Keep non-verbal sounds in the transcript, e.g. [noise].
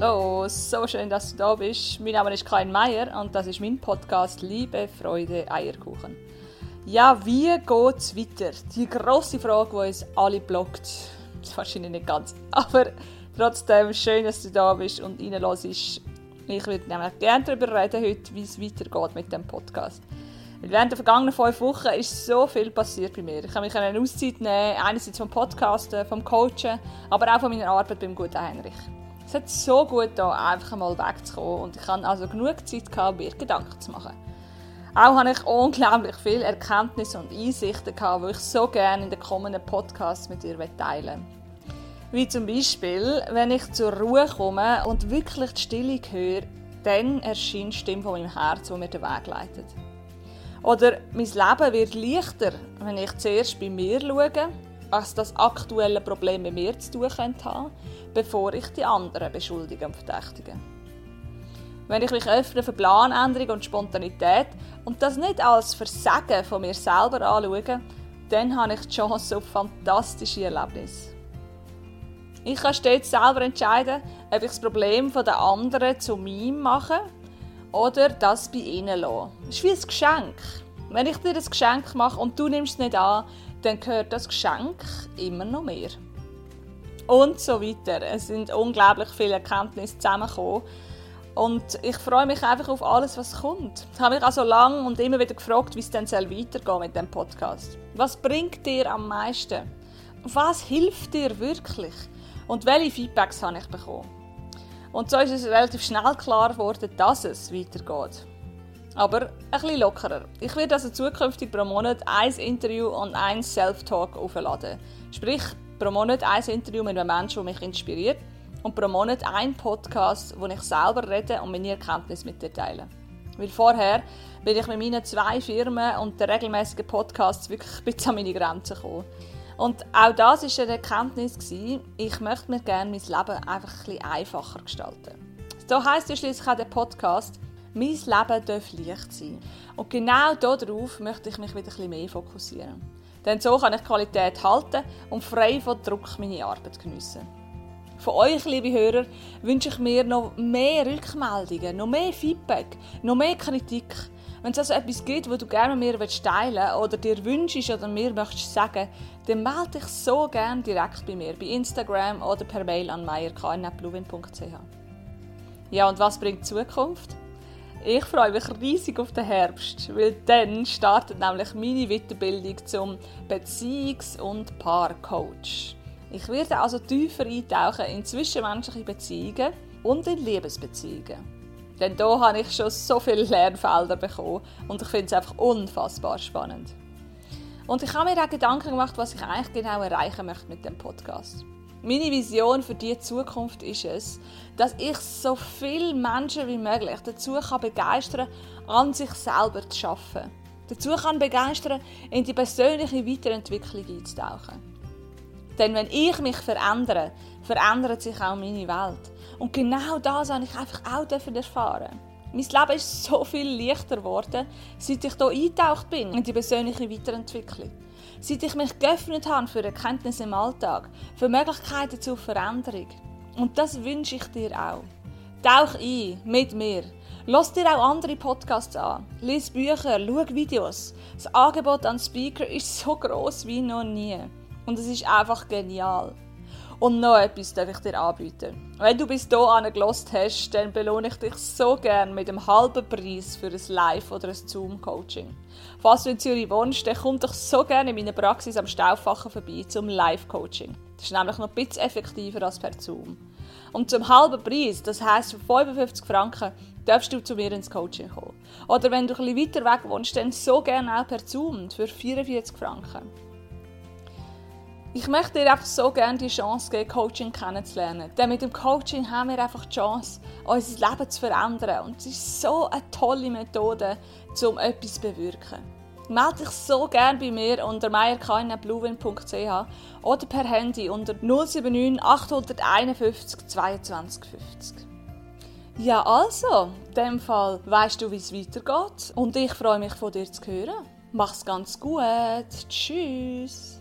Hallo, so schön, dass du da bist. Mein Name ist Karin Meier und das ist mein Podcast Liebe, Freude, Eierkuchen. Ja, wie geht es weiter? Die grosse Frage, die uns alle blockt. [laughs] Wahrscheinlich nicht ganz. Aber trotzdem schön, dass du da bist und reinlässt. Ich würde nämlich gerne darüber reden heute, wie es weitergeht mit dem Podcast. während der vergangenen fünf Wochen ist so viel passiert bei mir. Ich habe mich eine Auszeit nehmen, einerseits vom Podcasten, vom Coachen, aber auch von meiner Arbeit beim guten Heinrich. Es hat so gut da einfach mal wegzukommen und ich hatte also genug Zeit gehabt, mir Gedanken zu machen. Auch habe ich unglaublich viele Erkenntnisse und Einsichten gehabt, die ich so gerne in den kommenden Podcasts mit dir teilen Wie zum Beispiel, wenn ich zur Ruhe komme und wirklich die Stille höre, dann erscheint die Stimme von meinem Herz, die mir den Weg leitet. Oder mein Leben wird leichter, wenn ich zuerst bei mir schaue, was das aktuelle Problem mit mir zu tun könnte bevor ich die anderen beschuldige und verdächtige. Wenn ich mich öffne für Planänderung und Spontanität und das nicht als Versagen von mir selber anschaue, dann habe ich die Chance auf fantastische Erlebnisse. Ich kann stets selber entscheiden, ob ich das Problem der anderen zu mir mache oder das bei ihnen lasse. Das ist wie ein Geschenk. Wenn ich dir das Geschenk mache und du nimmst es nicht an, dann gehört das Geschenk immer noch mehr. Und so weiter. Es sind unglaublich viele Erkenntnisse zusammengekommen. Und ich freue mich einfach auf alles, was kommt. Ich habe mich also lange und immer wieder gefragt, wie es dann weitergehen mit dem Podcast. Was bringt dir am meisten? Was hilft dir wirklich? Und welche Feedbacks habe ich bekommen? Und so ist es relativ schnell klar geworden, dass es weitergeht. Aber ein bisschen lockerer. Ich werde also zukünftig pro Monat ein Interview und ein Self-Talk aufladen. Sprich, pro Monat ein Interview mit einem Menschen, der mich inspiriert und pro Monat ein Podcast, wo ich selber rede und meine Erkenntnisse mit dir teile. Weil vorher bin ich mit meinen zwei Firmen und den regelmäßigen Podcasts wirklich [laughs] bis an meine Grenzen gekommen. Und auch das war eine Erkenntnis. Ich möchte mir gerne mein Leben einfach ein bisschen einfacher gestalten. So heisst ja schließlich auch der Podcast, mein Leben darf leicht sein. Und genau darauf möchte ich mich wieder bisschen mehr fokussieren. Denn so kann ich Qualität halten und frei von Druck meine Arbeit geniessen. Von euch, liebe Hörer, wünsche ich mir noch mehr Rückmeldungen, noch mehr Feedback, noch mehr Kritik. Wenn es also etwas gibt, was du gerne mit mir teilen willst oder dir wünschst oder mir möchtest sagen, dann melde dich so gerne direkt bei mir, bei Instagram oder per Mail an meierk.bluewin.ch. Ja, und was bringt die Zukunft? Ich freue mich riesig auf den Herbst, weil dann startet nämlich meine Weiterbildung zum Beziehungs- und Paarcoach. Ich werde also tiefer eintauchen in zwischenmenschliche Beziehungen und in Liebesbeziehungen. Denn da habe ich schon so viele Lernfelder bekommen und ich finde es einfach unfassbar spannend. Und ich habe mir auch Gedanken gemacht, was ich eigentlich genau erreichen möchte mit dem Podcast. Meine Vision für die Zukunft ist es, dass ich so viele Menschen wie möglich dazu kann begeistern an sich selber zu arbeiten. Dazu kann begeistern, in die persönliche Weiterentwicklung einzutauchen. Denn wenn ich mich verändere, verändert sich auch meine Welt. Und genau das habe ich einfach auch erfahren. Mein Leben ist so viel leichter geworden, seit ich hier eingetaucht bin in die persönliche Weiterentwicklung. Seit ich mich geöffnet habe für Erkenntnisse im Alltag, für Möglichkeiten zur Veränderung. Und das wünsche ich dir auch. Tauch ein mit mir. Lass dir auch andere Podcasts an. Lies Bücher, schau Videos. Das Angebot an Speaker ist so groß wie noch nie. Und es ist einfach genial. Und noch etwas darf ich dir anbieten. Wenn du bis hierhin gelost hast, dann belohne ich dich so gern mit einem halben Preis für ein Live- oder ein Zoom-Coaching. Falls du in Zürich wohnst, dann komm doch so gerne in meiner Praxis am Stauffacher vorbei zum Live-Coaching. Das ist nämlich noch ein bisschen effektiver als per Zoom. Und zum halben Preis, das heisst für 55 Franken, darfst du zu mir ins Coaching kommen. Oder wenn du ein bisschen weiter weg wohnst, dann so gerne auch per Zoom für 44 Franken. Ich möchte dir einfach so gerne die Chance geben, Coaching kennenzulernen. Denn mit dem Coaching haben wir einfach die Chance, unser Leben zu verändern. Und es ist so eine tolle Methode, um etwas zu bewirken. Melde dich so gerne bei mir unter meierknbluewin.ch oder per Handy unter 079 851 22 50. Ja, also, in dem Fall weißt du, wie es weitergeht. Und ich freue mich, von dir zu hören. Mach's ganz gut. Tschüss.